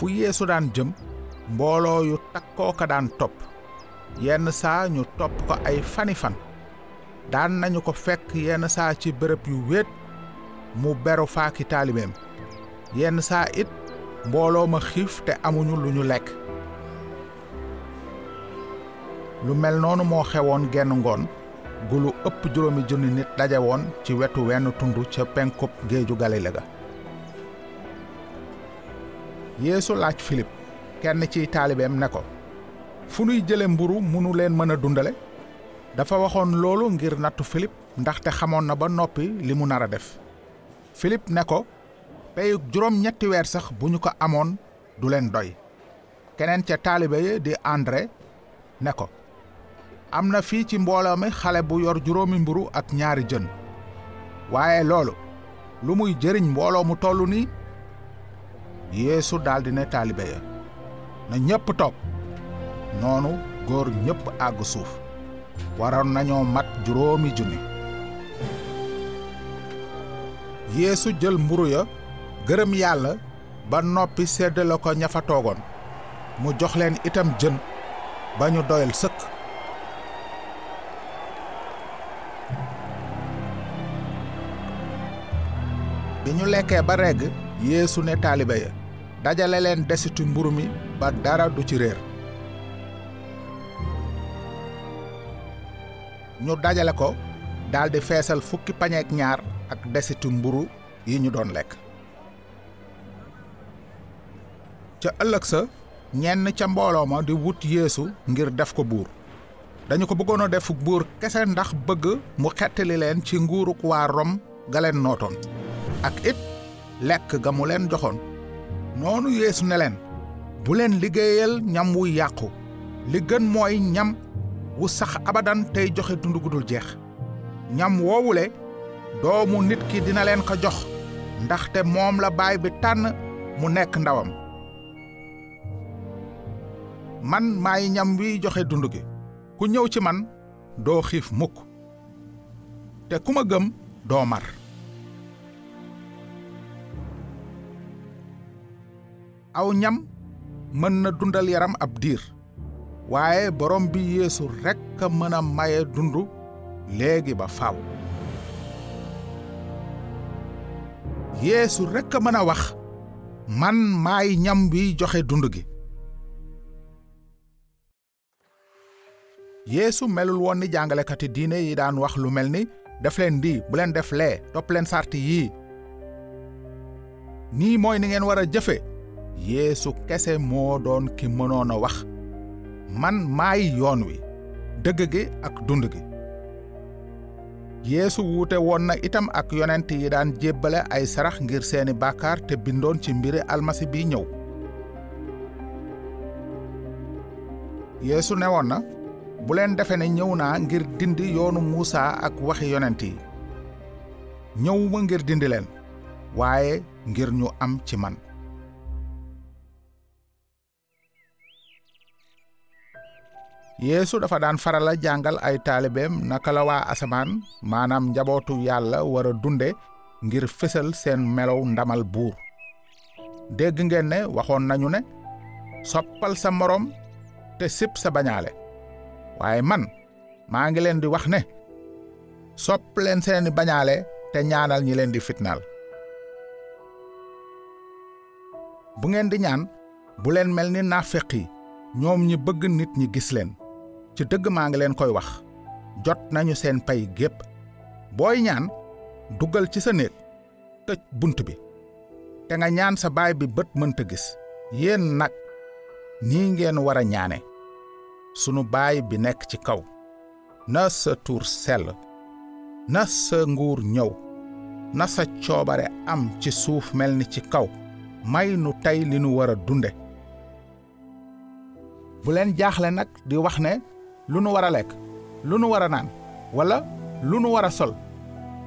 fu yeesu daan jëm mbooloo yu takkoo ka daan topp. Yenn saa ñu topp ko ay fani fan. Daan nañu ko fekk yenn saa ci bërëb yu wéet mu beru faaki yenn saa it mbooloo ma xiif te amuñu lu ñu lekk. Lu mel noonu moo xewoon genn ngoon gu lu ëpp juróomi junni nit daje ci wetu wenn tund ca penkub géeju galile ga yeesu laaj filip kenn ciy taalibeem ne ko fu nuy jële mburu munu leen mën a dundale? Dafa waxoon loolu ngir nattu filip ndaxte xamoon na ba noppi li mu nar a def. Filip ne ko peyug juróom ñetti weer sax bu ñu ko amoon du leen doy. Keneen ca taalibe yi di andré ne ko am na fii ci mbooloo mi xale bu yor juróomi mburu ak ñaari jën. Waaye loolu lu muy jëriñ mbooloo mu nii yeesu daldi ne taalibe ya na ñépp toog. Noonu góor ñépp àgg suuf. Waroon nañoo mat juróomi junni. Yeesu jël mburu ya gërëm yàlla ba noppi seddale ko ña fa toogoon. Mu jox leen itam jën ba ñu doyal sëkk. Bi ñu lekkee ba regg yeesu ne taalibe dajale leen desitu mburu mi ba dara du ci réer. Ñu dajale ko daldi feesal fukki pañeek ñaar ak desitu mburu yi ñu doon lekk. Ca ëllëg sa ñenn ca mbooloo ma di wut yeesu ngir def ko buur. Dañu ko bëggoon a def buur kese ndax bëgg mu xettali leen ci nguuruk waa rom nootoon. Ak it lekk ga mu leen noonu yeesu ne leen bu leen liggéeyal ñam wu yàqu. Li gën mooy ñam wu sax abadan tey joxe dund gu dul jeex. Ñam woowule doomu nit ki dina leen ko jox ndaxte moom la baay bi tànn mu nekk ndawam. Man maay ñam wiy joxe dund gi. Ku ñëw ci man doo xiif mukk. Te ku ma gëm doo mar aw ñam mën na dundal yaram ab diir waaye borom bi yeesu rekk mën a maye dund léegi ba faaw yeesu rekk mën a wax man maay ñam wiy joxe dund gi. Yeesu melul woon ni jàngalekati diine yi daan wax lu mel ni def leen di bu leen def lee topp leen sarti yii. Nii mooy ni ngeen war a jëfe yeesu kese moo doon ki mënoon a wax man maay yoon wi dëgg gi ak dund gi. Yeesu wuute woon na itam ak yonent yi daan jébbale ay sarax ngir seeni bàkkaar te bindoon ci mbiri almasi bi ñëw. Yeesu newoon na bu leen defe ne ñëw naa ngir dindi yoonu muusa ak waxi yonent yi. Ñëwuma ngir dindi leen waaye ngir ñu am ci man. Yeesu dafa daan farala jàngal ay taalibeem naka la waa asamaan maanaam njabootu yàlla war dunde ngir fësal seen melow ndamal buur. Dégg ngeen ne waxoon nañu ne soppal sa moroom te sip sa bañaale. Waaye man maa ngi leen di wax ne sopp leen seeni bañaale te ñaanal ñi leen di fitnaal. Bu ngeen di ñaan bu leen mel ni ñi bëgg nit ñi gis leen ci dëgg maa ngi leen koy wax. Jot nañu seen pay gépp. Booy ñaan duggal ci sa néeg tëj bunt bi. Te nga ñaan sa baay bi bët mënta gis. Yéen nag nii ngeen war a ñaane. Sunu baay bi nekk ci kaw. Na sa tuur sell. Na sa nguur ñëw. Na sa coobare am ci suuf mel ni ci kaw. May nu tey li nu war a dunde. Bu leen jaaxle nag di wax ne lu nu war a lekk lu nu war a naan wala lu nu war a sol.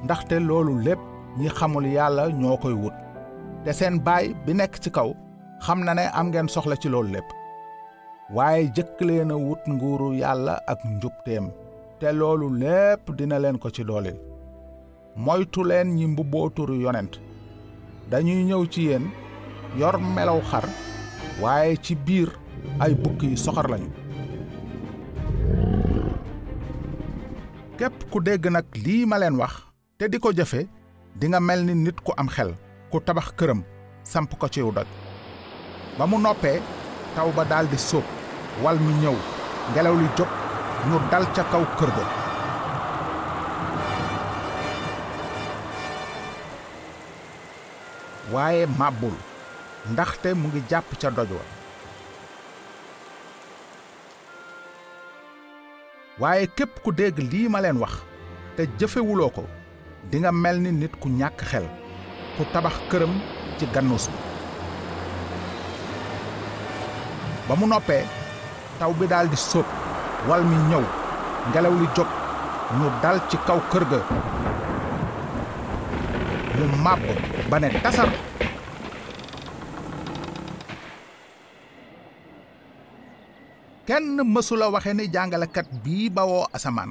Ndaxte loolu lépp ñi xamul yàlla ñoo koy wut. Te seen baay bi nekk ci kaw xam na ne am ngeen soxla ci loolu lépp. Waaye jëkk leen a wut nguuru yàlla ak njubteem te loolu lépp dina leen ko ci doolil. Moytu leen ñi mbubboo turu yonent. Dañuy ñëw ci yéen yor melaw xar waaye ci biir ay bukki yu soxor lañu képp ku dégg nag lii ma leen wax te di ko jëfe di nga mel ni nit ku am xel ku tabax këram samp ko ciw doj ba mu noppee taw ba daldi sóob wal mi ñëw ngelaw li jóg ñu dal ca kaw kër ga. Waaye màbbul ndaxte mu ngi jàpp ca doj waaye képp ku dégg lii ma leen wax te jëfewuloo ko dinga mel ni nit ku ñàkk xel ku tabax këram ci gannus bi. Ba mu noppee taw bi daldi sóob wal mi ñëw ngelaw li jóg ñu dal ci kaw kër ga. Mu màbb ba ne tasar kenn mësula waxe ni jàngalekat bii bawoo asamaan